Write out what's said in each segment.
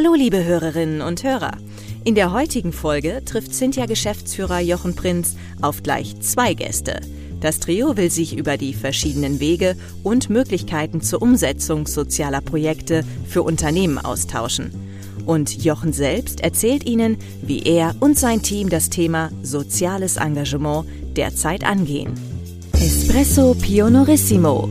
Hallo liebe Hörerinnen und Hörer. In der heutigen Folge trifft Cynthia Geschäftsführer Jochen Prinz auf gleich zwei Gäste. Das Trio will sich über die verschiedenen Wege und Möglichkeiten zur Umsetzung sozialer Projekte für Unternehmen austauschen. Und Jochen selbst erzählt Ihnen, wie er und sein Team das Thema soziales Engagement derzeit angehen. Espresso Pionorissimo.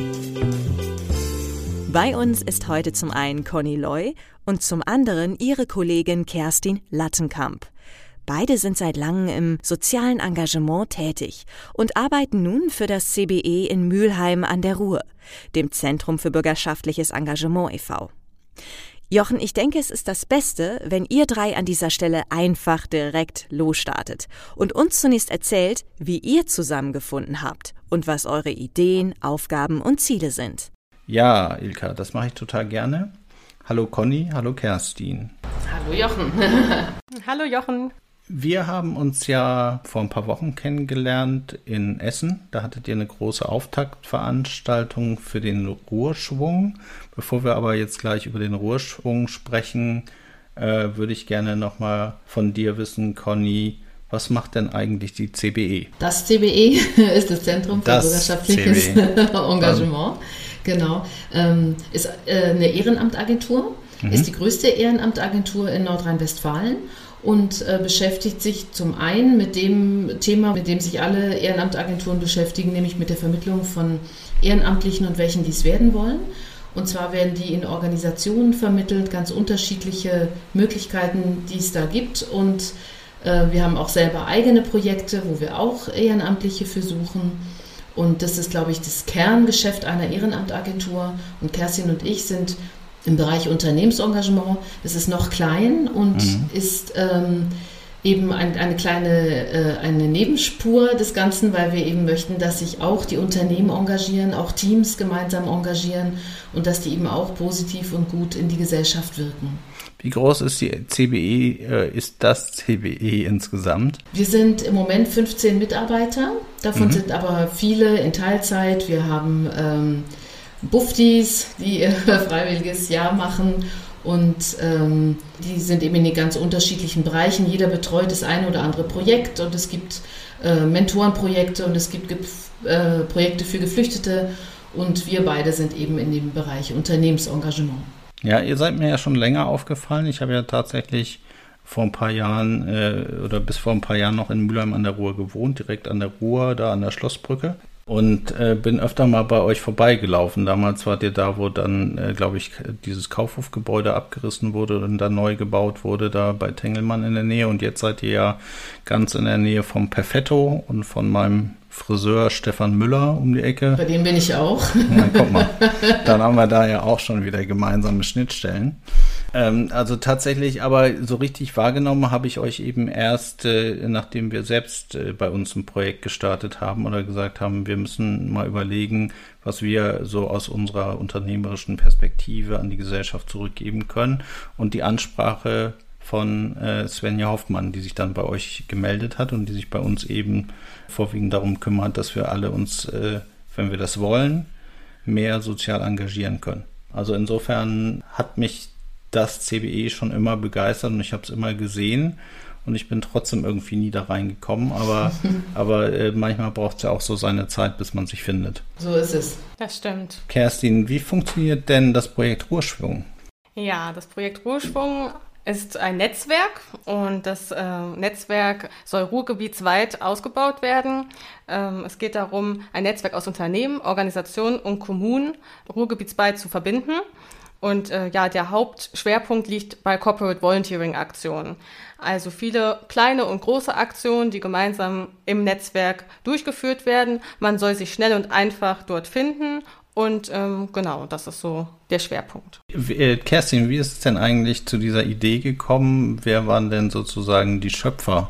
Bei uns ist heute zum einen Conny Loy und zum anderen ihre Kollegin Kerstin Lattenkamp. Beide sind seit langem im sozialen Engagement tätig und arbeiten nun für das CBE in Mülheim an der Ruhr, dem Zentrum für bürgerschaftliches Engagement e.V. Jochen, ich denke, es ist das Beste, wenn ihr drei an dieser Stelle einfach direkt losstartet und uns zunächst erzählt, wie ihr zusammengefunden habt und was eure Ideen, Aufgaben und Ziele sind. Ja, Ilka, das mache ich total gerne. Hallo Conny, hallo Kerstin. Hallo Jochen. hallo Jochen. Wir haben uns ja vor ein paar Wochen kennengelernt in Essen. Da hattet ihr eine große Auftaktveranstaltung für den Ruhrschwung. Bevor wir aber jetzt gleich über den Ruhrschwung sprechen, äh, würde ich gerne nochmal von dir wissen, Conny, was macht denn eigentlich die CBE? Das CBE ist das Zentrum für das bürgerschaftliches Engagement. Genau. Ähm, ist äh, eine Ehrenamtagentur, mhm. ist die größte Ehrenamtagentur in Nordrhein-Westfalen und äh, beschäftigt sich zum einen mit dem Thema, mit dem sich alle Ehrenamtagenturen beschäftigen, nämlich mit der Vermittlung von Ehrenamtlichen und welchen dies werden wollen. Und zwar werden die in Organisationen vermittelt, ganz unterschiedliche Möglichkeiten, die es da gibt. Und äh, wir haben auch selber eigene Projekte, wo wir auch Ehrenamtliche versuchen. Und das ist, glaube ich, das Kerngeschäft einer Ehrenamtagentur. Und Kerstin und ich sind im Bereich Unternehmensengagement. Es ist noch klein und mhm. ist ähm, eben ein, eine kleine äh, eine Nebenspur des Ganzen, weil wir eben möchten, dass sich auch die Unternehmen engagieren, auch Teams gemeinsam engagieren und dass die eben auch positiv und gut in die Gesellschaft wirken. Wie groß ist die CBE, äh, ist das CBE insgesamt? Wir sind im Moment 15 Mitarbeiter, davon mhm. sind aber viele in Teilzeit. Wir haben ähm, Buftis, die ihr freiwilliges Jahr machen und ähm, die sind eben in den ganz unterschiedlichen Bereichen. Jeder betreut das eine oder andere Projekt und es gibt äh, Mentorenprojekte und es gibt äh, Projekte für Geflüchtete und wir beide sind eben in dem Bereich Unternehmensengagement. Ja, ihr seid mir ja schon länger aufgefallen. Ich habe ja tatsächlich vor ein paar Jahren äh, oder bis vor ein paar Jahren noch in Mülheim an der Ruhr gewohnt, direkt an der Ruhr, da an der Schlossbrücke und äh, bin öfter mal bei euch vorbeigelaufen. Damals wart ihr da, wo dann, äh, glaube ich, dieses Kaufhofgebäude abgerissen wurde und dann neu gebaut wurde, da bei Tengelmann in der Nähe. Und jetzt seid ihr ja ganz in der Nähe vom Perfetto und von meinem Friseur Stefan Müller um die Ecke. Bei dem bin ich auch. Na, guck mal. Dann haben wir da ja auch schon wieder gemeinsame Schnittstellen. Ähm, also tatsächlich, aber so richtig wahrgenommen habe ich euch eben erst, äh, nachdem wir selbst äh, bei uns ein Projekt gestartet haben oder gesagt haben, wir müssen mal überlegen, was wir so aus unserer unternehmerischen Perspektive an die Gesellschaft zurückgeben können. Und die Ansprache von äh, Svenja Hoffmann, die sich dann bei euch gemeldet hat und die sich bei uns eben vorwiegend darum kümmert, dass wir alle uns, äh, wenn wir das wollen, mehr sozial engagieren können. Also insofern hat mich das CBE schon immer begeistert und ich habe es immer gesehen und ich bin trotzdem irgendwie nie da reingekommen, aber, aber äh, manchmal braucht es ja auch so seine Zeit, bis man sich findet. So ist es. Das stimmt. Kerstin, wie funktioniert denn das Projekt Ruhrschwung? Ja, das Projekt Ruhrschwung ist ein Netzwerk und das äh, Netzwerk soll ruhrgebietsweit ausgebaut werden. Ähm, es geht darum, ein Netzwerk aus Unternehmen, Organisationen und Kommunen ruhrgebietsweit zu verbinden. Und äh, ja, der Hauptschwerpunkt liegt bei Corporate Volunteering Aktionen. Also viele kleine und große Aktionen, die gemeinsam im Netzwerk durchgeführt werden. Man soll sich schnell und einfach dort finden und ähm, genau, das ist so der Schwerpunkt. Äh, Kerstin, wie ist es denn eigentlich zu dieser Idee gekommen? Wer waren denn sozusagen die Schöpfer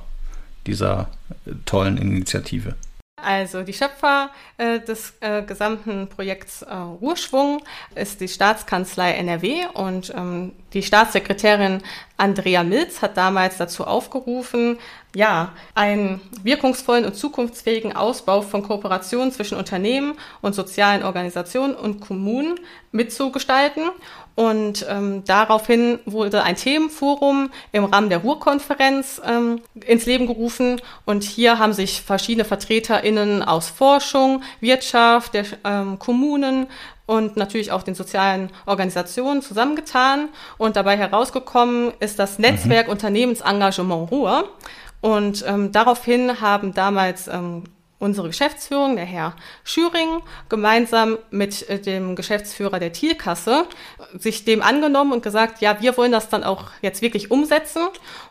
dieser äh, tollen Initiative? Also die Schöpfer äh, des äh, gesamten Projekts äh, Ruhrschwung ist die Staatskanzlei NRW und ähm, die Staatssekretärin Andrea Milz hat damals dazu aufgerufen, ja, einen wirkungsvollen und zukunftsfähigen Ausbau von Kooperationen zwischen Unternehmen und sozialen Organisationen und Kommunen mitzugestalten. Und ähm, daraufhin wurde ein Themenforum im Rahmen der Ruhrkonferenz ähm, ins Leben gerufen. Und hier haben sich verschiedene VertreterInnen aus Forschung, Wirtschaft, der ähm, Kommunen und natürlich auch den sozialen Organisationen zusammengetan. Und dabei herausgekommen ist das Netzwerk mhm. Unternehmensengagement Ruhr. Und ähm, daraufhin haben damals ähm, unsere Geschäftsführung, der Herr Schüring, gemeinsam mit äh, dem Geschäftsführer der Thielkasse sich dem angenommen und gesagt, ja, wir wollen das dann auch jetzt wirklich umsetzen.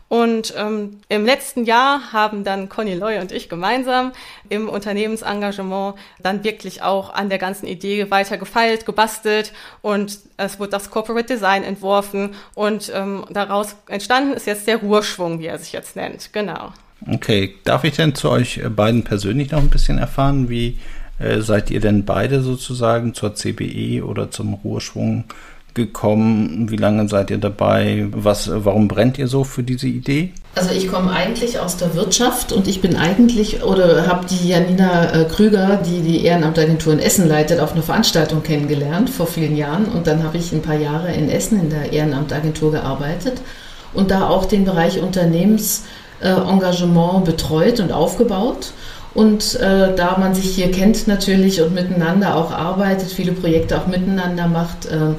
Und ähm, im letzten Jahr haben dann Conny Loy und ich gemeinsam im Unternehmensengagement dann wirklich auch an der ganzen Idee weiter gefeilt, gebastelt und es wurde das Corporate Design entworfen und ähm, daraus entstanden ist jetzt der Ruhrschwung, wie er sich jetzt nennt. Genau. Okay, darf ich denn zu euch beiden persönlich noch ein bisschen erfahren? Wie äh, seid ihr denn beide sozusagen zur CBE oder zum Ruheschwung gekommen? Wie lange seid ihr dabei? Was, warum brennt ihr so für diese Idee? Also ich komme eigentlich aus der Wirtschaft und ich bin eigentlich oder habe die Janina äh, Krüger, die die Ehrenamtagentur in Essen leitet, auf einer Veranstaltung kennengelernt vor vielen Jahren und dann habe ich ein paar Jahre in Essen in der Ehrenamtagentur gearbeitet und da auch den Bereich Unternehmens äh, Engagement betreut und aufgebaut. Und äh, da man sich hier kennt natürlich und miteinander auch arbeitet, viele Projekte auch miteinander macht, äh,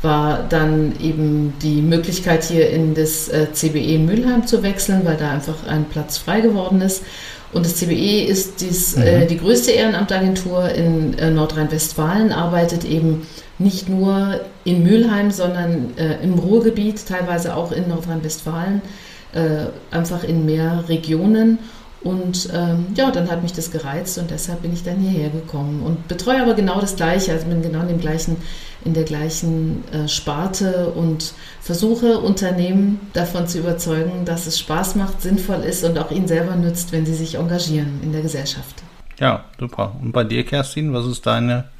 war dann eben die Möglichkeit hier in das äh, CBE Mülheim zu wechseln, weil da einfach ein Platz frei geworden ist. Und das CBE ist dies, äh, mhm. die größte Ehrenamtagentur in äh, Nordrhein-Westfalen, arbeitet eben nicht nur in Mülheim, sondern im Ruhrgebiet, teilweise auch in Nordrhein-Westfalen äh, einfach in mehr Regionen. Und ähm, ja, dann hat mich das gereizt und deshalb bin ich dann hierher gekommen und betreue aber genau das Gleiche, also bin genau in, dem gleichen, in der gleichen äh, Sparte und versuche Unternehmen davon zu überzeugen, dass es Spaß macht, sinnvoll ist und auch ihnen selber nützt, wenn sie sich engagieren in der Gesellschaft. Ja, super. Und bei dir, Kerstin, was ist deine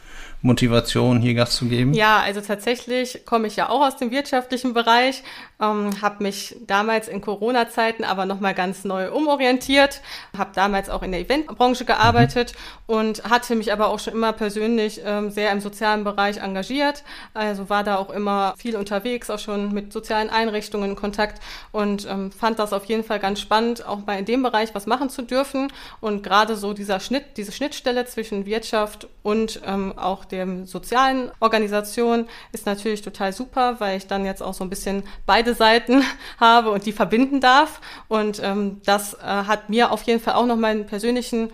Motivation, hier Gast zu geben? Ja, also tatsächlich komme ich ja auch aus dem wirtschaftlichen Bereich, ähm, habe mich damals in Corona-Zeiten aber nochmal ganz neu umorientiert, habe damals auch in der Eventbranche gearbeitet und hatte mich aber auch schon immer persönlich ähm, sehr im sozialen Bereich engagiert. Also war da auch immer viel unterwegs, auch schon mit sozialen Einrichtungen in Kontakt und ähm, fand das auf jeden Fall ganz spannend, auch mal in dem Bereich was machen zu dürfen. Und gerade so dieser Schnitt, diese Schnittstelle zwischen Wirtschaft und ähm, auch der sozialen Organisation ist natürlich total super, weil ich dann jetzt auch so ein bisschen beide Seiten habe und die verbinden darf. Und ähm, das äh, hat mir auf jeden Fall auch noch meinen persönlichen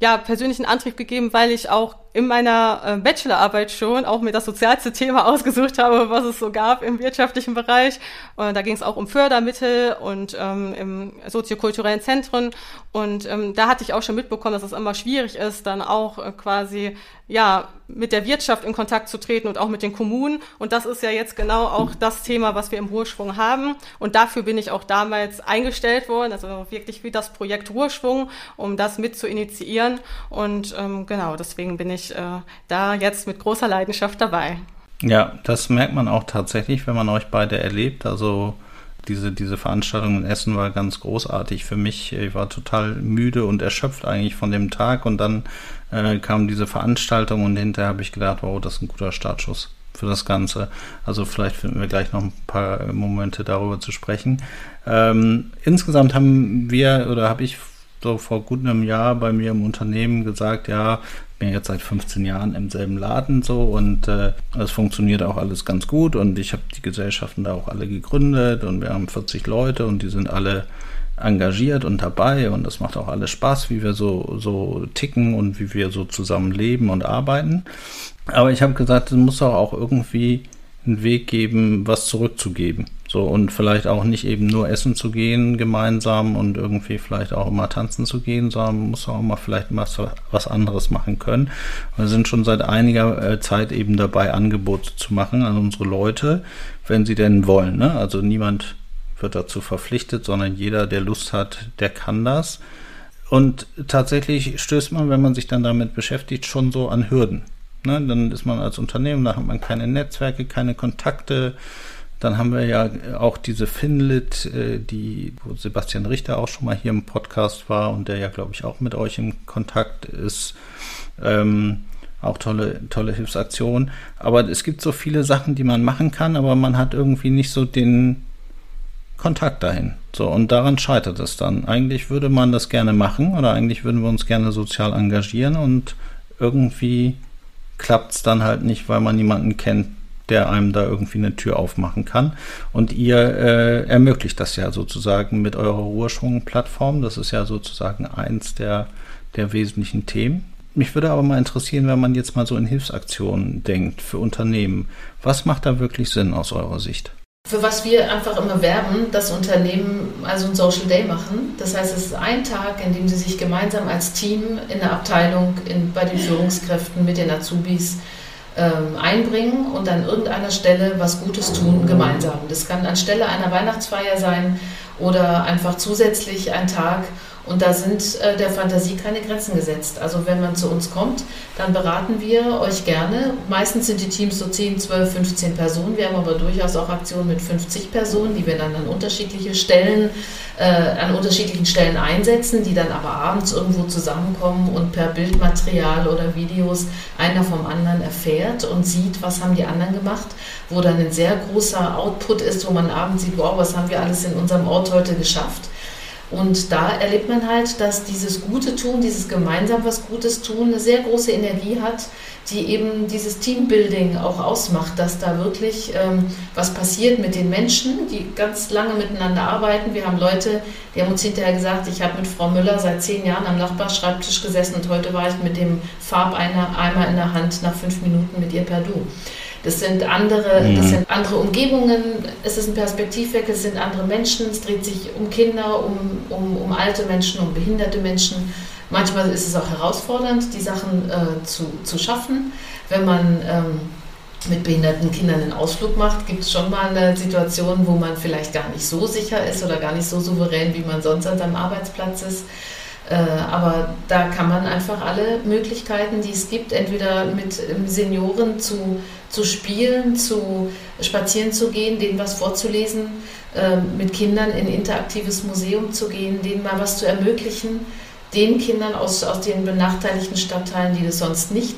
ja, persönlichen Antrieb gegeben, weil ich auch in meiner äh, Bachelorarbeit schon auch mir das sozialste Thema ausgesucht habe, was es so gab im wirtschaftlichen Bereich. Und da ging es auch um Fördermittel und ähm, im soziokulturellen Zentren. Und ähm, da hatte ich auch schon mitbekommen, dass es immer schwierig ist, dann auch äh, quasi ja mit der Wirtschaft in Kontakt zu treten und auch mit den Kommunen. Und das ist ja jetzt genau auch das Thema, was wir im Ruhrschwung haben. Und dafür bin ich auch damals eingestellt worden, also wirklich wie das Projekt Ruhrschwung, um das mit zu initiieren. Und ähm, genau, deswegen bin ich äh, da jetzt mit großer Leidenschaft dabei. Ja, das merkt man auch tatsächlich, wenn man euch beide erlebt. Also diese, diese Veranstaltung in Essen war ganz großartig für mich. Ich war total müde und erschöpft eigentlich von dem Tag und dann äh, kam diese Veranstaltung und hinterher habe ich gedacht, wow, das ist ein guter Startschuss für das Ganze. Also vielleicht finden wir gleich noch ein paar Momente darüber zu sprechen. Ähm, insgesamt haben wir oder habe ich so vor gut einem Jahr bei mir im Unternehmen gesagt, ja, bin jetzt seit 15 Jahren im selben Laden so und äh, es funktioniert auch alles ganz gut und ich habe die Gesellschaften da auch alle gegründet und wir haben 40 Leute und die sind alle engagiert und dabei und das macht auch alles Spaß, wie wir so, so ticken und wie wir so zusammen leben und arbeiten. Aber ich habe gesagt, es muss auch irgendwie einen Weg geben, was zurückzugeben. So, und vielleicht auch nicht eben nur essen zu gehen gemeinsam und irgendwie vielleicht auch immer tanzen zu gehen, sondern muss auch mal vielleicht was, was anderes machen können. Wir sind schon seit einiger äh, Zeit eben dabei, Angebote zu machen an unsere Leute, wenn sie denn wollen. Ne? Also niemand wird dazu verpflichtet, sondern jeder, der Lust hat, der kann das. Und tatsächlich stößt man, wenn man sich dann damit beschäftigt, schon so an Hürden. Ne? Dann ist man als Unternehmen, da hat man keine Netzwerke, keine Kontakte. Dann haben wir ja auch diese Finlit, äh, die, wo Sebastian Richter auch schon mal hier im Podcast war und der ja, glaube ich, auch mit euch im Kontakt ist. Ähm, auch tolle, tolle Hilfsaktion. Aber es gibt so viele Sachen, die man machen kann, aber man hat irgendwie nicht so den Kontakt dahin. So, und daran scheitert es dann. Eigentlich würde man das gerne machen oder eigentlich würden wir uns gerne sozial engagieren und irgendwie klappt es dann halt nicht, weil man niemanden kennt, der einem da irgendwie eine Tür aufmachen kann. Und ihr äh, ermöglicht das ja sozusagen mit eurer Ruheschwung-Plattform. Das ist ja sozusagen eins der, der wesentlichen Themen. Mich würde aber mal interessieren, wenn man jetzt mal so in Hilfsaktionen denkt für Unternehmen. Was macht da wirklich Sinn aus eurer Sicht? Für was wir einfach immer werben, dass Unternehmen also ein Social Day machen. Das heißt, es ist ein Tag, in dem sie sich gemeinsam als Team in der Abteilung, in, bei den Führungskräften, mit den Azubis einbringen und an irgendeiner Stelle was Gutes tun gemeinsam. Das kann anstelle einer Weihnachtsfeier sein oder einfach zusätzlich ein Tag, und da sind äh, der Fantasie keine Grenzen gesetzt. Also wenn man zu uns kommt, dann beraten wir euch gerne. Meistens sind die Teams so 10, 12, 15 Personen. Wir haben aber durchaus auch Aktionen mit 50 Personen, die wir dann an unterschiedliche Stellen, äh, an unterschiedlichen Stellen einsetzen, die dann aber abends irgendwo zusammenkommen und per Bildmaterial oder Videos einer vom anderen erfährt und sieht, was haben die anderen gemacht, wo dann ein sehr großer Output ist, wo man abends sieht, wow, was haben wir alles in unserem Ort heute geschafft. Und da erlebt man halt, dass dieses gute Tun, dieses gemeinsam was Gutes tun, eine sehr große Energie hat, die eben dieses Teambuilding auch ausmacht, dass da wirklich ähm, was passiert mit den Menschen, die ganz lange miteinander arbeiten. Wir haben Leute, die haben uns hinterher gesagt, ich habe mit Frau Müller seit zehn Jahren am Nachbarschreibtisch gesessen und heute war ich mit dem Farbeimer in der Hand nach fünf Minuten mit ihr per Du. Das sind andere, mhm. das sind andere Umgebungen, es ist ein Perspektivwechsel, es sind andere Menschen, es dreht sich um Kinder, um, um, um alte Menschen, um behinderte Menschen. Manchmal ist es auch herausfordernd, die Sachen äh, zu, zu schaffen. Wenn man ähm, mit behinderten Kindern einen Ausflug macht, gibt es schon mal eine Situation, wo man vielleicht gar nicht so sicher ist oder gar nicht so souverän, wie man sonst an seinem Arbeitsplatz ist. Äh, aber da kann man einfach alle Möglichkeiten, die es gibt, entweder mit ähm, Senioren zu, zu spielen, zu spazieren zu gehen, denen was vorzulesen, ähm, mit Kindern in ein interaktives Museum zu gehen, denen mal was zu ermöglichen, den Kindern aus, aus den benachteiligten Stadtteilen, die das sonst nicht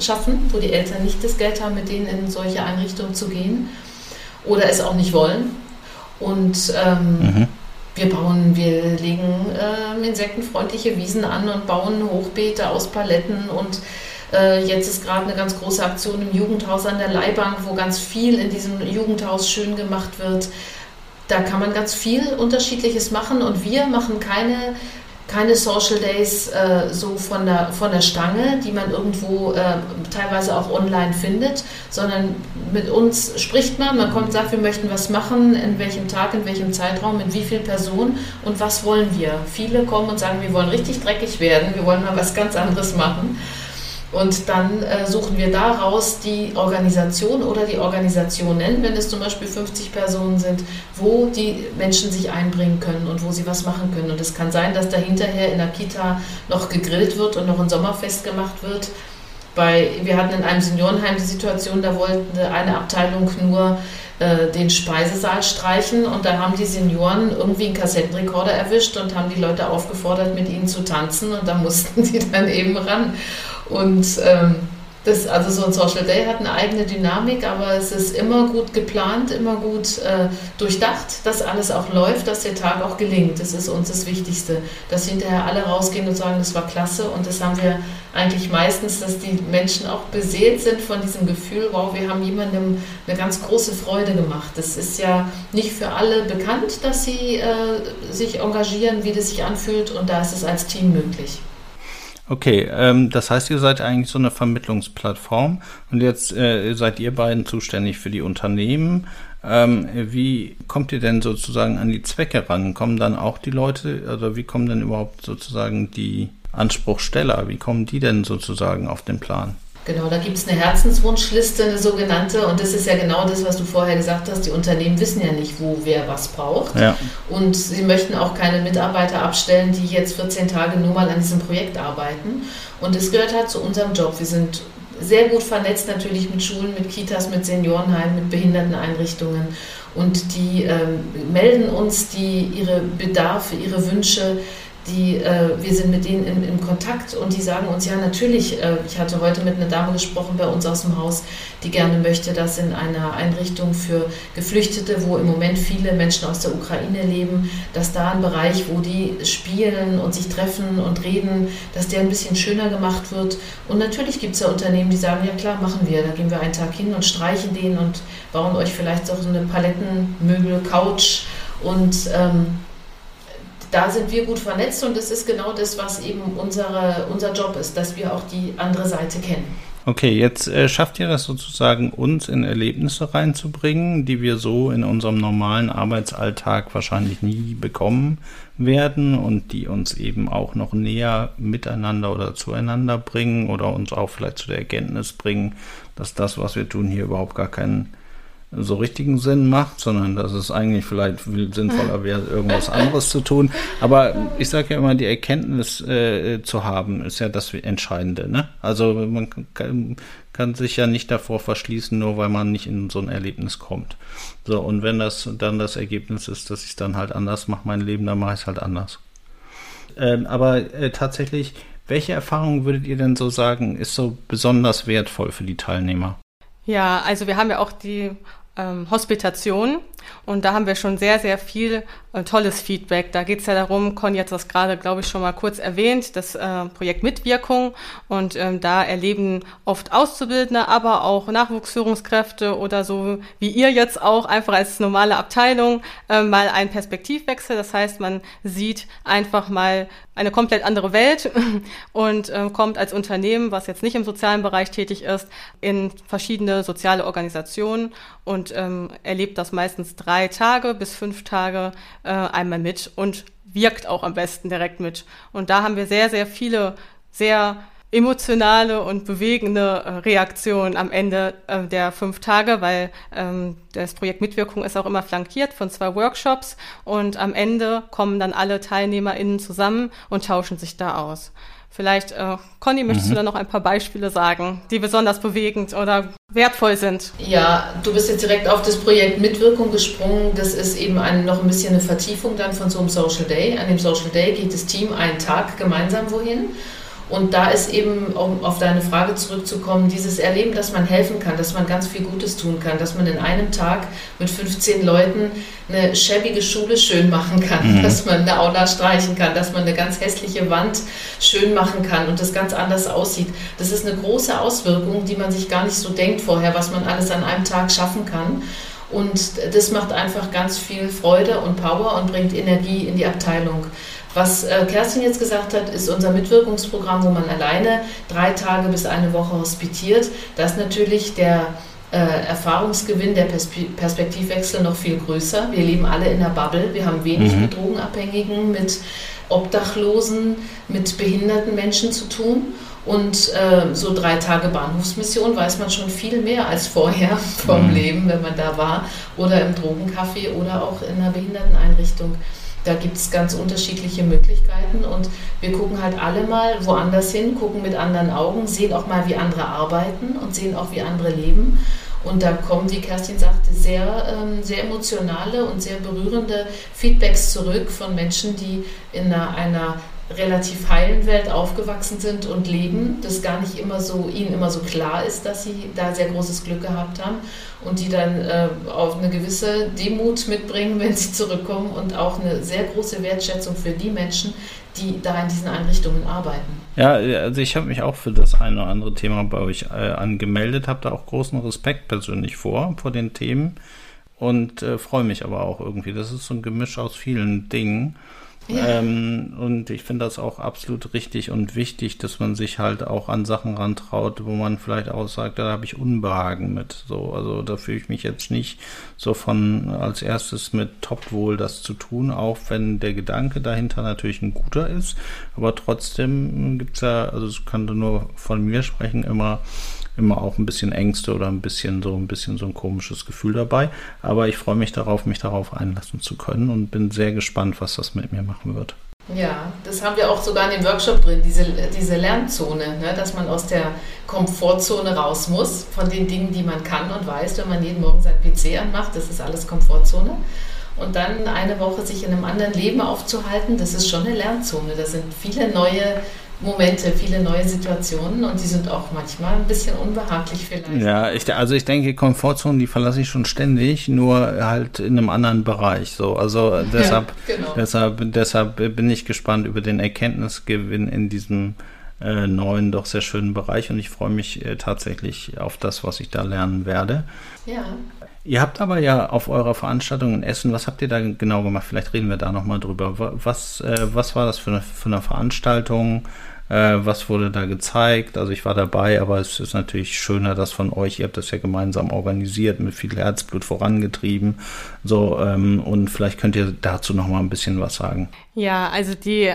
schaffen, wo die Eltern nicht das Geld haben, mit denen in solche Einrichtungen zu gehen oder es auch nicht wollen. Und ähm, mhm wir bauen, wir legen äh, insektenfreundliche Wiesen an und bauen Hochbeete aus Paletten und jetzt ist gerade eine ganz große Aktion im Jugendhaus an der Leihbank, wo ganz viel in diesem Jugendhaus schön gemacht wird. Da kann man ganz viel Unterschiedliches machen und wir machen keine keine Social Days äh, so von der, von der Stange, die man irgendwo äh, teilweise auch online findet, sondern mit uns spricht man, man kommt und sagt, wir möchten was machen, in welchem Tag, in welchem Zeitraum, mit wie vielen Personen und was wollen wir. Viele kommen und sagen, wir wollen richtig dreckig werden, wir wollen mal was ganz anderes machen. Und dann äh, suchen wir daraus die Organisation oder die Organisationen, wenn es zum Beispiel 50 Personen sind, wo die Menschen sich einbringen können und wo sie was machen können. Und es kann sein, dass da hinterher in der Kita noch gegrillt wird und noch ein Sommerfest gemacht wird. Bei, wir hatten in einem Seniorenheim die Situation, da wollte eine Abteilung nur äh, den Speisesaal streichen und da haben die Senioren irgendwie einen Kassettenrekorder erwischt und haben die Leute aufgefordert, mit ihnen zu tanzen und da mussten die dann eben ran. Und ähm, das, also so ein Social Day hat eine eigene Dynamik, aber es ist immer gut geplant, immer gut äh, durchdacht, dass alles auch läuft, dass der Tag auch gelingt. Das ist uns das Wichtigste, dass hinterher alle rausgehen und sagen, das war klasse und das haben wir eigentlich meistens, dass die Menschen auch beseelt sind von diesem Gefühl, wow, wir haben jemandem eine ganz große Freude gemacht. Das ist ja nicht für alle bekannt, dass sie äh, sich engagieren, wie das sich anfühlt und da ist es als Team möglich. Okay, ähm, das heißt, ihr seid eigentlich so eine Vermittlungsplattform und jetzt äh, seid ihr beiden zuständig für die Unternehmen. Ähm, wie kommt ihr denn sozusagen an die Zwecke ran? Kommen dann auch die Leute, also wie kommen denn überhaupt sozusagen die Anspruchsteller, wie kommen die denn sozusagen auf den Plan? Genau, da gibt es eine Herzenswunschliste, eine sogenannte, und das ist ja genau das, was du vorher gesagt hast. Die Unternehmen wissen ja nicht, wo wer was braucht. Ja. Und sie möchten auch keine Mitarbeiter abstellen, die jetzt 14 Tage nur mal an diesem Projekt arbeiten. Und es gehört halt zu unserem Job. Wir sind sehr gut vernetzt natürlich mit Schulen, mit Kitas, mit Seniorenheimen, mit Behinderteneinrichtungen. Und die ähm, melden uns die, ihre Bedarfe, ihre Wünsche die, äh, wir sind mit denen in, in, Kontakt und die sagen uns, ja natürlich, äh, ich hatte heute mit einer Dame gesprochen bei uns aus dem Haus, die gerne möchte, dass in einer Einrichtung für Geflüchtete, wo im Moment viele Menschen aus der Ukraine leben, dass da ein Bereich, wo die spielen und sich treffen und reden, dass der ein bisschen schöner gemacht wird. Und natürlich gibt es ja Unternehmen, die sagen, ja klar, machen wir, da gehen wir einen Tag hin und streichen den und bauen euch vielleicht auch so eine Palettenmöbel, Couch und ähm, da sind wir gut vernetzt und das ist genau das, was eben unsere, unser Job ist, dass wir auch die andere Seite kennen. Okay, jetzt äh, schafft ihr das sozusagen, uns in Erlebnisse reinzubringen, die wir so in unserem normalen Arbeitsalltag wahrscheinlich nie bekommen werden und die uns eben auch noch näher miteinander oder zueinander bringen oder uns auch vielleicht zu der Erkenntnis bringen, dass das, was wir tun, hier überhaupt gar keinen so richtigen Sinn macht, sondern dass es eigentlich vielleicht viel sinnvoller wäre, irgendwas anderes zu tun. Aber ich sage ja immer, die Erkenntnis äh, zu haben, ist ja das Entscheidende. Ne? Also man kann, kann, sich ja nicht davor verschließen, nur weil man nicht in so ein Erlebnis kommt. So, und wenn das dann das Ergebnis ist, dass ich es dann halt anders mache, mein Leben, dann mache ich es halt anders. Ähm, aber äh, tatsächlich, welche Erfahrungen würdet ihr denn so sagen, ist so besonders wertvoll für die Teilnehmer? Ja, also wir haben ja auch die ähm, Hospitation und da haben wir schon sehr, sehr viel äh, tolles Feedback. Da geht es ja darum, Conny hat das gerade, glaube ich, schon mal kurz erwähnt, das äh, Projekt Mitwirkung. Und ähm, da erleben oft Auszubildende, aber auch Nachwuchsführungskräfte oder so wie ihr jetzt auch einfach als normale Abteilung äh, mal einen Perspektivwechsel. Das heißt, man sieht einfach mal eine komplett andere Welt und äh, kommt als Unternehmen, was jetzt nicht im sozialen Bereich tätig ist, in verschiedene soziale Organisationen und ähm, erlebt das meistens drei Tage bis fünf Tage äh, einmal mit und wirkt auch am besten direkt mit. Und da haben wir sehr, sehr viele sehr emotionale und bewegende äh, Reaktionen am Ende äh, der fünf Tage, weil ähm, das Projekt Mitwirkung ist auch immer flankiert von zwei Workshops und am Ende kommen dann alle TeilnehmerInnen zusammen und tauschen sich da aus. Vielleicht, äh, Conny, möchtest mhm. du da noch ein paar Beispiele sagen, die besonders bewegend oder wertvoll sind? Ja, du bist jetzt direkt auf das Projekt Mitwirkung gesprungen. Das ist eben ein, noch ein bisschen eine Vertiefung dann von so einem Social Day. An dem Social Day geht das Team einen Tag gemeinsam wohin und da ist eben, um auf deine Frage zurückzukommen, dieses Erleben, dass man helfen kann, dass man ganz viel Gutes tun kann, dass man in einem Tag mit 15 Leuten eine schäbige Schule schön machen kann, mhm. dass man eine Aula streichen kann, dass man eine ganz hässliche Wand schön machen kann und das ganz anders aussieht. Das ist eine große Auswirkung, die man sich gar nicht so denkt vorher, was man alles an einem Tag schaffen kann. Und das macht einfach ganz viel Freude und Power und bringt Energie in die Abteilung. Was äh, Kerstin jetzt gesagt hat, ist unser Mitwirkungsprogramm, wo man alleine drei Tage bis eine Woche hospitiert. Da ist natürlich der äh, Erfahrungsgewinn, der Perspektivwechsel noch viel größer. Wir leben alle in einer Bubble. Wir haben wenig mhm. mit Drogenabhängigen, mit Obdachlosen, mit behinderten Menschen zu tun. Und äh, so drei Tage Bahnhofsmission weiß man schon viel mehr als vorher vom mhm. Leben, wenn man da war. Oder im Drogencafé oder auch in einer Behinderteneinrichtung. Da gibt es ganz unterschiedliche Möglichkeiten und wir gucken halt alle mal woanders hin, gucken mit anderen Augen, sehen auch mal, wie andere arbeiten und sehen auch, wie andere leben. Und da kommen, wie Kerstin sagte, sehr, ähm, sehr emotionale und sehr berührende Feedbacks zurück von Menschen, die in einer, einer relativ heilen Welt aufgewachsen sind und leben, das gar nicht immer so ihnen immer so klar ist, dass sie da sehr großes Glück gehabt haben und die dann äh, auf eine gewisse Demut mitbringen, wenn sie zurückkommen und auch eine sehr große Wertschätzung für die Menschen, die da in diesen Einrichtungen arbeiten. Ja, also ich habe mich auch für das eine oder andere Thema bei euch äh, angemeldet, habe da auch großen Respekt persönlich vor, vor den Themen und äh, freue mich aber auch irgendwie. Das ist so ein Gemisch aus vielen Dingen Ähm, und ich finde das auch absolut richtig und wichtig, dass man sich halt auch an Sachen rantraut, wo man vielleicht auch sagt, da habe ich Unbehagen mit. So, also da fühle ich mich jetzt nicht so von als erstes mit Topwohl das zu tun, auch wenn der Gedanke dahinter natürlich ein guter ist. Aber trotzdem gibt's ja, also es kann nur von mir sprechen, immer immer auch ein bisschen Ängste oder ein bisschen so ein bisschen so ein komisches Gefühl dabei. Aber ich freue mich darauf, mich darauf einlassen zu können und bin sehr gespannt, was das mit mir machen wird. Ja, das haben wir auch sogar in dem Workshop drin, diese, diese Lernzone, ne, dass man aus der Komfortzone raus muss, von den Dingen, die man kann und weiß, wenn man jeden Morgen sein PC anmacht, das ist alles Komfortzone. Und dann eine Woche sich in einem anderen Leben aufzuhalten, das ist schon eine Lernzone. Da sind viele neue Momente, viele neue Situationen und die sind auch manchmal ein bisschen unbehaglich vielleicht. Ja, ich, also ich denke, Komfortzonen, die verlasse ich schon ständig, nur halt in einem anderen Bereich. So, also deshalb, ja, genau. deshalb, deshalb bin ich gespannt über den Erkenntnisgewinn in diesem äh, neuen, doch sehr schönen Bereich und ich freue mich äh, tatsächlich auf das, was ich da lernen werde. Ja. Ihr habt aber ja auf eurer Veranstaltung in Essen, was habt ihr da genau gemacht? Vielleicht reden wir da nochmal drüber. Was, äh, was war das für eine, für eine Veranstaltung? Äh, was wurde da gezeigt? Also ich war dabei, aber es ist natürlich schöner, das von euch, ihr habt das ja gemeinsam organisiert, mit viel Herzblut vorangetrieben. So, ähm, und vielleicht könnt ihr dazu nochmal ein bisschen was sagen. Ja, also die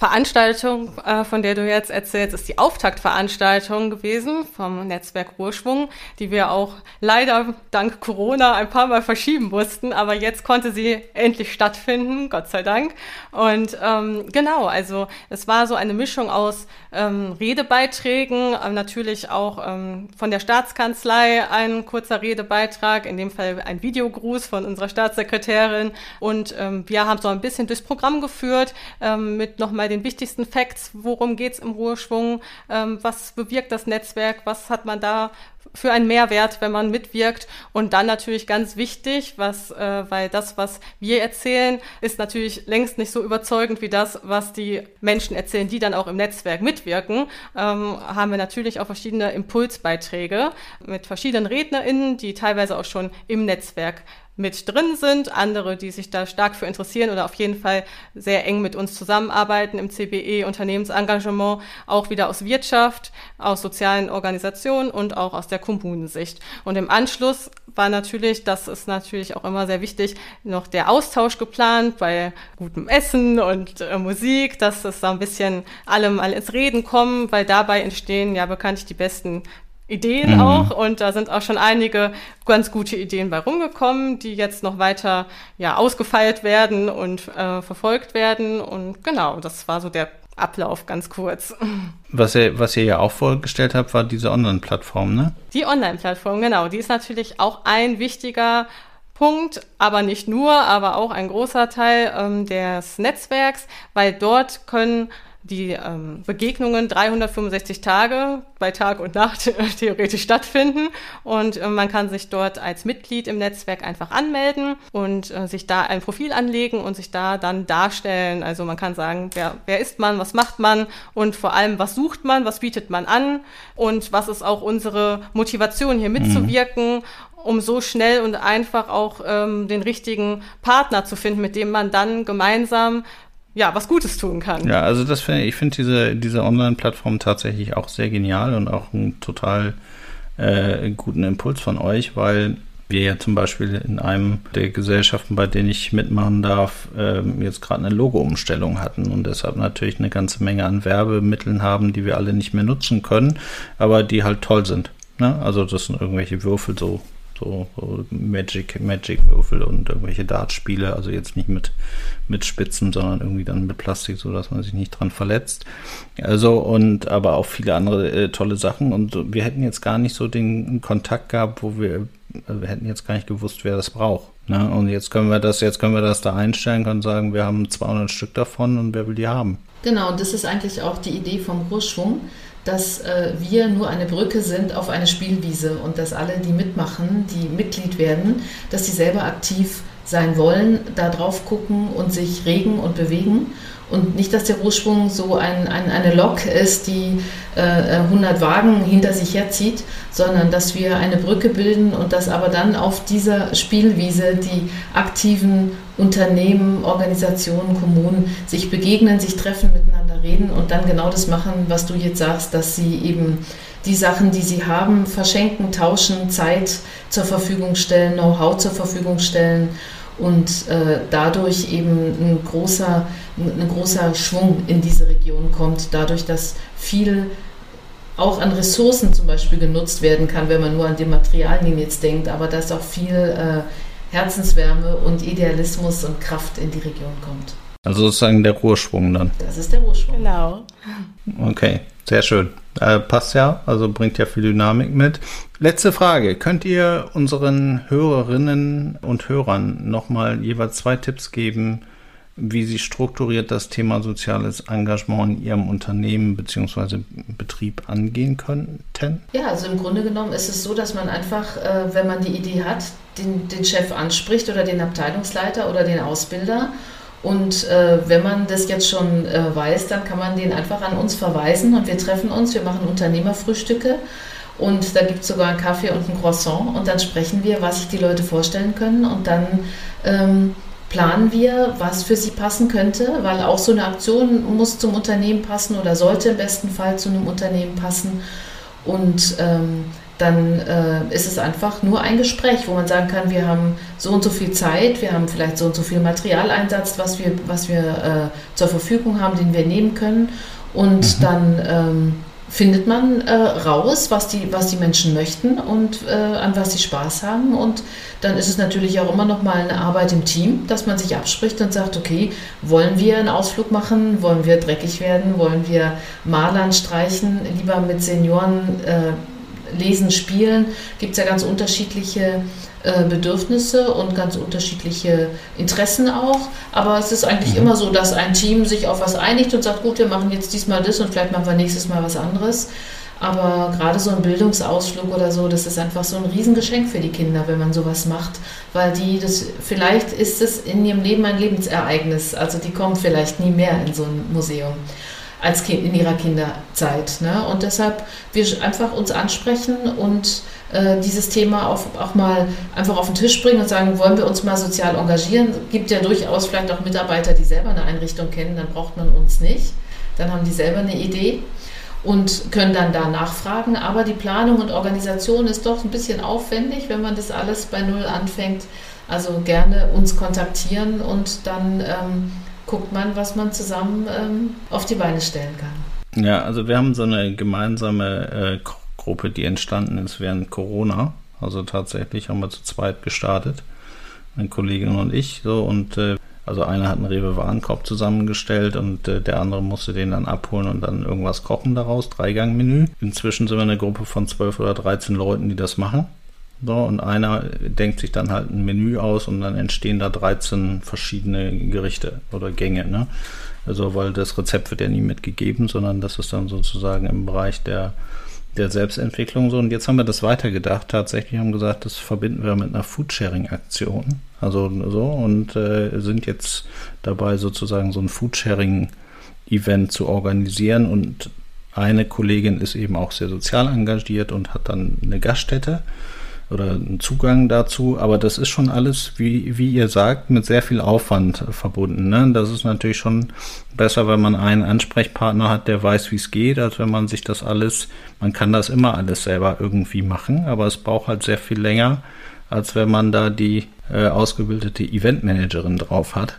Veranstaltung, äh, von der du jetzt erzählst, ist die Auftaktveranstaltung gewesen vom Netzwerk Ruhrschwung, die wir auch leider dank Corona ein paar Mal verschieben mussten, aber jetzt konnte sie endlich stattfinden, Gott sei Dank. Und ähm, genau, also es war so eine Mischung aus ähm, Redebeiträgen, äh, natürlich auch ähm, von der Staatskanzlei ein kurzer Redebeitrag, in dem Fall ein Videogruß von unserer Staatssekretärin und ähm, wir haben so ein bisschen durchs Programm geführt ähm, mit nochmal den wichtigsten Facts, worum geht's im Ruheschwung, ähm, was bewirkt das Netzwerk, was hat man da für einen Mehrwert, wenn man mitwirkt. Und dann natürlich ganz wichtig, was, äh, weil das, was wir erzählen, ist natürlich längst nicht so überzeugend wie das, was die Menschen erzählen, die dann auch im Netzwerk mitwirken, ähm, haben wir natürlich auch verschiedene Impulsbeiträge mit verschiedenen RednerInnen, die teilweise auch schon im Netzwerk mit drin sind, andere, die sich da stark für interessieren oder auf jeden Fall sehr eng mit uns zusammenarbeiten im CBE Unternehmensengagement, auch wieder aus Wirtschaft, aus sozialen Organisationen und auch aus der Kommunensicht. Und im Anschluss war natürlich, das ist natürlich auch immer sehr wichtig, noch der Austausch geplant bei gutem Essen und äh, Musik, dass es da ein bisschen alle mal ins Reden kommen, weil dabei entstehen ja bekanntlich die besten Ideen mhm. auch und da sind auch schon einige ganz gute Ideen bei rumgekommen, die jetzt noch weiter ja ausgefeilt werden und äh, verfolgt werden und genau, das war so der Ablauf ganz kurz. Was ihr, was ihr ja auch vorgestellt habt, war diese Online-Plattform, ne? Die Online-Plattform, genau. Die ist natürlich auch ein wichtiger Punkt, aber nicht nur, aber auch ein großer Teil ähm, des Netzwerks, weil dort können die ähm, Begegnungen 365 Tage bei Tag und Nacht theoretisch stattfinden und äh, man kann sich dort als Mitglied im Netzwerk einfach anmelden und äh, sich da ein Profil anlegen und sich da dann darstellen. Also man kann sagen, wer, wer ist man, was macht man und vor allem, was sucht man, was bietet man an und was ist auch unsere Motivation hier mitzuwirken mhm um so schnell und einfach auch ähm, den richtigen Partner zu finden, mit dem man dann gemeinsam ja, was Gutes tun kann. Ja, also das finde ich finde diese, diese Online-Plattform tatsächlich auch sehr genial und auch einen total äh, guten Impuls von euch, weil wir ja zum Beispiel in einem der Gesellschaften, bei denen ich mitmachen darf, äh, jetzt gerade eine Logo-Umstellung hatten und deshalb natürlich eine ganze Menge an Werbemitteln haben, die wir alle nicht mehr nutzen können, aber die halt toll sind. Ne? Also das sind irgendwelche Würfel, so so, Magic, Magic-Würfel und irgendwelche Dartspiele, also jetzt nicht mit, mit Spitzen, sondern irgendwie dann mit Plastik, so dass man sich nicht dran verletzt. Also und aber auch viele andere äh, tolle Sachen und wir hätten jetzt gar nicht so den Kontakt gehabt, wo wir, wir hätten jetzt gar nicht gewusst, wer das braucht. Ne? Und jetzt können wir das, jetzt können wir das da einstellen, können sagen, wir haben 200 Stück davon und wer will die haben? Genau, das ist eigentlich auch die Idee vom Großschwung dass äh, wir nur eine Brücke sind auf eine Spielwiese und dass alle, die mitmachen, die Mitglied werden, dass sie selber aktiv sein wollen, da drauf gucken und sich regen und bewegen Und nicht, dass der Ruheschwung so ein, ein, eine Lok ist, die äh, 100 Wagen hinter sich herzieht, sondern dass wir eine Brücke bilden und dass aber dann auf dieser Spielwiese die aktiven Unternehmen, Organisationen, Kommunen sich begegnen, sich treffen, miteinander reden und dann genau das machen, was du jetzt sagst, dass sie eben die Sachen, die sie haben, verschenken, tauschen, Zeit zur Verfügung stellen, Know-how zur Verfügung stellen und äh, dadurch eben ein großer, ein großer Schwung in diese Region kommt, dadurch, dass viel auch an Ressourcen zum Beispiel genutzt werden kann, wenn man nur an die Materialien jetzt denkt, aber dass auch viel äh, Herzenswärme und Idealismus und Kraft in die Region kommt. Also sozusagen der Ruheschwung dann. Das ist der Ruheschwung. Genau. Okay, sehr schön. Äh, passt ja, also bringt ja viel Dynamik mit. Letzte Frage. Könnt ihr unseren Hörerinnen und Hörern nochmal jeweils zwei Tipps geben, wie sie strukturiert das Thema soziales Engagement in ihrem Unternehmen bzw. Betrieb angehen könnten? Ja, also im Grunde genommen ist es so, dass man einfach, äh, wenn man die Idee hat, den, den Chef anspricht oder den Abteilungsleiter oder den Ausbilder und äh, wenn man das jetzt schon äh, weiß, dann kann man den einfach an uns verweisen und wir treffen uns, wir machen Unternehmerfrühstücke und da gibt es sogar einen Kaffee und ein Croissant und dann sprechen wir, was sich die Leute vorstellen können und dann ähm, planen wir, was für sie passen könnte, weil auch so eine Aktion muss zum Unternehmen passen oder sollte im besten Fall zu einem Unternehmen passen und ähm, dann äh, ist es einfach nur ein Gespräch, wo man sagen kann, wir haben so und so viel Zeit, wir haben vielleicht so und so viel Materialeinsatz, was wir, was wir äh, zur Verfügung haben, den wir nehmen können. Und mhm. dann ähm, findet man äh, raus, was die, was die Menschen möchten und äh, an was sie Spaß haben. Und dann ist es natürlich auch immer noch mal eine Arbeit im Team, dass man sich abspricht und sagt, okay, wollen wir einen Ausflug machen, wollen wir dreckig werden, wollen wir Malern streichen, lieber mit Senioren äh, Lesen, Spielen? Gibt es ja ganz unterschiedliche Bedürfnisse und ganz unterschiedliche Interessen auch. Aber es ist eigentlich mhm. immer so, dass ein Team sich auf was einigt und sagt, gut, wir machen jetzt diesmal das und vielleicht machen wir nächstes Mal was anderes. Aber gerade so ein Bildungsausflug oder so, das ist einfach so ein Riesengeschenk für die Kinder, wenn man sowas macht. Weil die, das, vielleicht ist es in ihrem Leben ein Lebensereignis. Also die kommen vielleicht nie mehr in so ein Museum als Kind in ihrer Kinderzeit. Ne? Und deshalb wir einfach uns ansprechen und äh, dieses Thema auf, auch mal einfach auf den Tisch bringen und sagen, wollen wir uns mal sozial engagieren? Gibt ja durchaus vielleicht auch Mitarbeiter, die selber eine Einrichtung kennen, dann braucht man uns nicht. Dann haben die selber eine Idee und können dann da nachfragen. Aber die Planung und Organisation ist doch ein bisschen aufwendig, wenn man das alles bei Null anfängt. Also gerne uns kontaktieren und dann ähm, guckt man, was man zusammen ähm, auf die Beine stellen kann. Ja, also wir haben so eine gemeinsame äh, Gruppe, die entstanden ist während Corona. Also tatsächlich haben wir zu zweit gestartet, meine Kollegin und ich. So und äh, also einer hat einen Rewe-Warenkorb zusammengestellt und äh, der andere musste den dann abholen und dann irgendwas kochen daraus, Dreigang-Menü. Inzwischen sind wir eine Gruppe von 12 oder 13 Leuten, die das machen. So, und einer denkt sich dann halt ein Menü aus und dann entstehen da 13 verschiedene Gerichte oder Gänge. Ne? Also, weil das Rezept wird ja nie mitgegeben, sondern das ist dann sozusagen im Bereich der, der Selbstentwicklung so. Und jetzt haben wir das weitergedacht. Tatsächlich haben gesagt, das verbinden wir mit einer Foodsharing-Aktion. Also so und äh, sind jetzt dabei, sozusagen so ein Foodsharing-Event zu organisieren. Und eine Kollegin ist eben auch sehr sozial engagiert und hat dann eine Gaststätte oder einen Zugang dazu, aber das ist schon alles, wie, wie ihr sagt, mit sehr viel Aufwand verbunden. Ne? Das ist natürlich schon besser, wenn man einen Ansprechpartner hat, der weiß, wie es geht, als wenn man sich das alles, man kann das immer alles selber irgendwie machen, aber es braucht halt sehr viel länger, als wenn man da die äh, ausgebildete Eventmanagerin drauf hat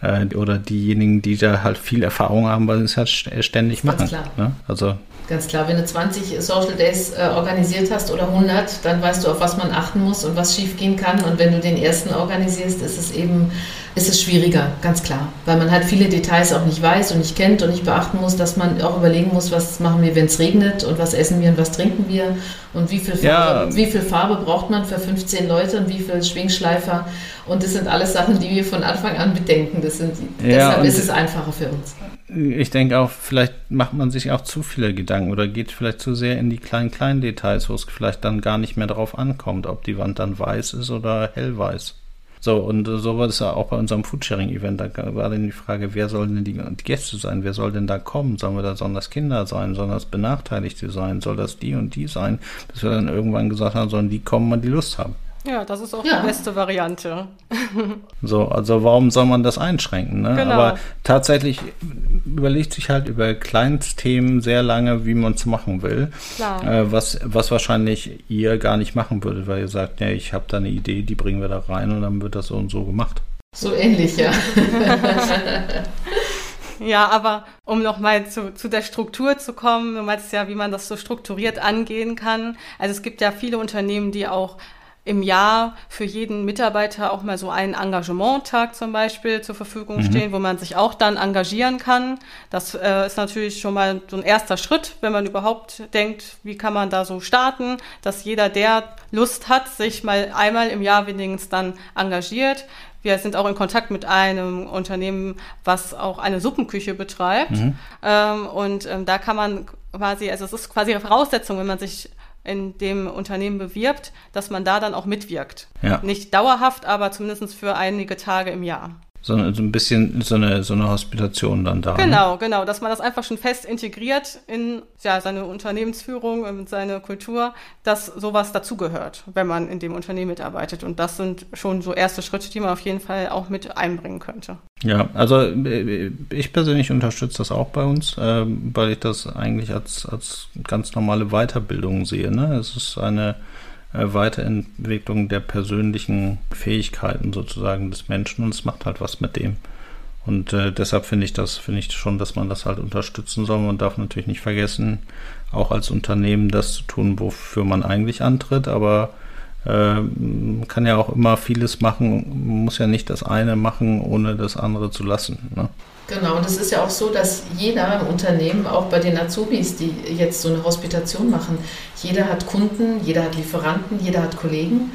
äh, oder diejenigen, die da halt viel Erfahrung haben, weil sie es halt ständig machen. Ne? Also Ganz klar, wenn du 20 Social Days äh, organisiert hast oder 100, dann weißt du, auf was man achten muss und was schiefgehen kann. Und wenn du den ersten organisierst, ist es eben ist es schwieriger, ganz klar. Weil man halt viele Details auch nicht weiß und nicht kennt und nicht beachten muss, dass man auch überlegen muss, was machen wir, wenn es regnet und was essen wir und was trinken wir und wie viel, Farbe, ja. wie viel Farbe braucht man für 15 Leute und wie viel Schwingschleifer. Und das sind alles Sachen, die wir von Anfang an bedenken. Das sind, ja, deshalb ist es einfacher für uns ich denke auch, vielleicht macht man sich auch zu viele Gedanken oder geht vielleicht zu sehr in die kleinen, kleinen Details, wo es vielleicht dann gar nicht mehr darauf ankommt, ob die Wand dann weiß ist oder hellweiß. So, und so war das ja auch bei unserem Foodsharing-Event. Da war dann die Frage, wer soll denn die, Gäste sein? Wer soll denn da kommen? Sollen wir da, sollen das Kinder sein? Sollen das Benachteiligte sein? Soll das die und die sein? Bis wir dann irgendwann gesagt haben, sollen die kommen, wann die Lust haben. Ja, das ist auch ja. die beste Variante. so, also warum soll man das einschränken? Ne? Genau. Aber tatsächlich überlegt sich halt über Kleinstthemen sehr lange, wie man es machen will. Äh, was, was wahrscheinlich ihr gar nicht machen würdet, weil ihr sagt, ja, ich habe da eine Idee, die bringen wir da rein und dann wird das so und so gemacht. So ähnlich, ja. Ja, aber um nochmal zu, zu der Struktur zu kommen, du meinst ja, wie man das so strukturiert angehen kann. Also es gibt ja viele Unternehmen, die auch im Jahr für jeden Mitarbeiter auch mal so einen Engagementtag zum Beispiel zur Verfügung mhm. stehen, wo man sich auch dann engagieren kann. Das äh, ist natürlich schon mal so ein erster Schritt, wenn man überhaupt denkt, wie kann man da so starten, dass jeder, der Lust hat, sich mal einmal im Jahr wenigstens dann engagiert. Wir sind auch in Kontakt mit einem Unternehmen, was auch eine Suppenküche betreibt. Mhm. Ähm, und ähm, da kann man quasi, also es ist quasi eine Voraussetzung, wenn man sich in dem Unternehmen bewirbt, dass man da dann auch mitwirkt. Ja. Nicht dauerhaft, aber zumindest für einige Tage im Jahr so, so ein bisschen so eine, so eine Hospitation dann da. Ne? Genau, ne? genau, dass man das einfach schon fest integriert in ja, seine Unternehmensführung und seine Kultur, dass sowas dazugehört, wenn man in dem Unternehmen mitarbeitet. Und das sind schon so erste Schritte, die man auf jeden Fall auch mit einbringen könnte. Ja, also äh, ich persönlich unterstütze das auch bei uns, ähm, weil ich das eigentlich als, als ganz normale Weiterbildung sehe. Ne? Es ist eine äh, Weiterentwicklung der persönlichen Fähigkeiten sozusagen des Menschen und es macht halt was mit dem. Und äh, deshalb finde ich das, finde ich schon, dass man das halt unterstützen soll. Man darf natürlich nicht vergessen, auch als Unternehmen das zu tun, wofür man eigentlich antritt, aber äh, man kann ja auch immer vieles machen, muss ja nicht das eine machen, ohne das andere zu lassen. Ne? Genau, und es ist ja auch so, dass jeder im Unternehmen, auch bei den Azubis, die jetzt so eine Hospitation machen, jeder hat Kunden, jeder hat Lieferanten, jeder hat Kollegen.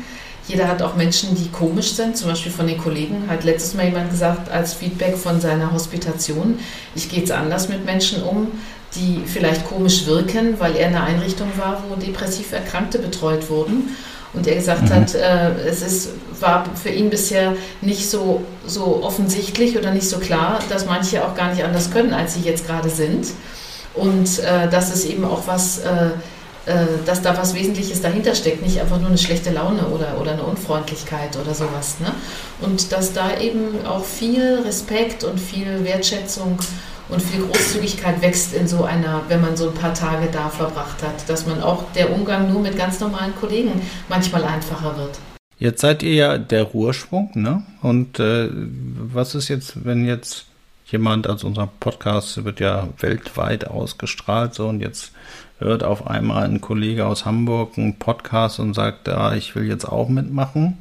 Jeder hat auch Menschen, die komisch sind, zum Beispiel von den Kollegen. Hat letztes Mal jemand gesagt, als Feedback von seiner Hospitation, ich gehe jetzt anders mit Menschen um, die vielleicht komisch wirken, weil er in einer Einrichtung war, wo depressiv Erkrankte betreut wurden. Und er gesagt mhm. hat, äh, es ist, war für ihn bisher nicht so, so offensichtlich oder nicht so klar, dass manche auch gar nicht anders können, als sie jetzt gerade sind. Und äh, dass es eben auch was, äh, äh dass da was Wesentliches dahinter steckt, nicht einfach nur eine schlechte Laune oder, oder eine Unfreundlichkeit oder sowas. Ne? Und dass da eben auch viel Respekt und viel Wertschätzung und viel Großzügigkeit wächst in so einer, wenn man so ein paar Tage da verbracht hat, dass man auch der Umgang nur mit ganz normalen Kollegen manchmal einfacher wird. Jetzt seid ihr ja der Ruhrschwung, ne? Und äh, was ist jetzt, wenn jetzt jemand, also unser Podcast wird ja weltweit ausgestrahlt, so und jetzt hört auf einmal ein Kollege aus Hamburg einen Podcast und sagt, ah, ich will jetzt auch mitmachen.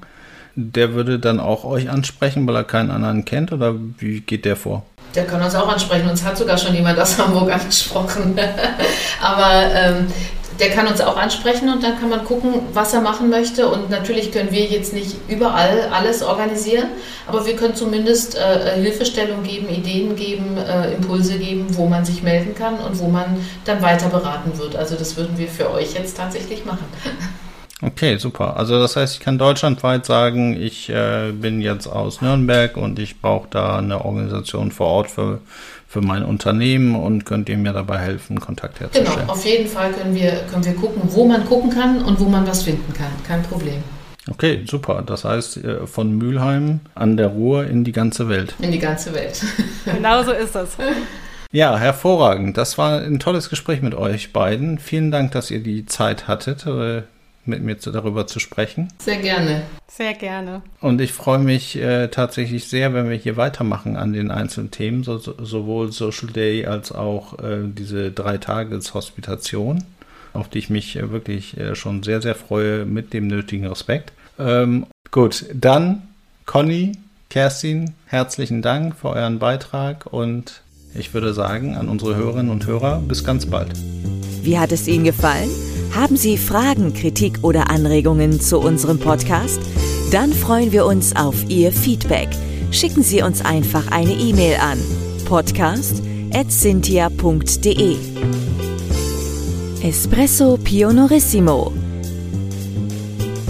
Der würde dann auch euch ansprechen, weil er keinen anderen kennt oder wie geht der vor? Der kann uns auch ansprechen. Uns hat sogar schon jemand aus Hamburg angesprochen. Aber ähm, der kann uns auch ansprechen und dann kann man gucken, was er machen möchte. Und natürlich können wir jetzt nicht überall alles organisieren, aber wir können zumindest äh, Hilfestellung geben, Ideen geben, äh, Impulse geben, wo man sich melden kann und wo man dann weiter beraten wird. Also das würden wir für euch jetzt tatsächlich machen. Okay, super. Also das heißt, ich kann deutschlandweit sagen, ich äh, bin jetzt aus Nürnberg und ich brauche da eine Organisation vor Ort für, für mein Unternehmen und könnt ihr mir dabei helfen, Kontakt herzustellen? Genau, auf jeden Fall können wir, können wir gucken, wo man gucken kann und wo man was finden kann. Kein Problem. Okay, super. Das heißt, äh, von Mülheim an der Ruhr in die ganze Welt. In die ganze Welt. genau so ist das. Ja, hervorragend. Das war ein tolles Gespräch mit euch beiden. Vielen Dank, dass ihr die Zeit hattet äh, mit mir zu, darüber zu sprechen. Sehr gerne. Sehr gerne. Und ich freue mich äh, tatsächlich sehr, wenn wir hier weitermachen an den einzelnen Themen, so, so, sowohl Social Day als auch äh, diese drei Tages Hospitation, auf die ich mich äh, wirklich äh, schon sehr, sehr freue mit dem nötigen Respekt. Ähm, gut, dann Conny, Kerstin, herzlichen Dank für euren Beitrag und ich würde sagen an unsere Hörerinnen und Hörer bis ganz bald. Wie hat es Ihnen gefallen? Haben Sie Fragen, Kritik oder Anregungen zu unserem Podcast? Dann freuen wir uns auf Ihr Feedback. Schicken Sie uns einfach eine E-Mail an podcast.cynthia.de. Espresso Pionorissimo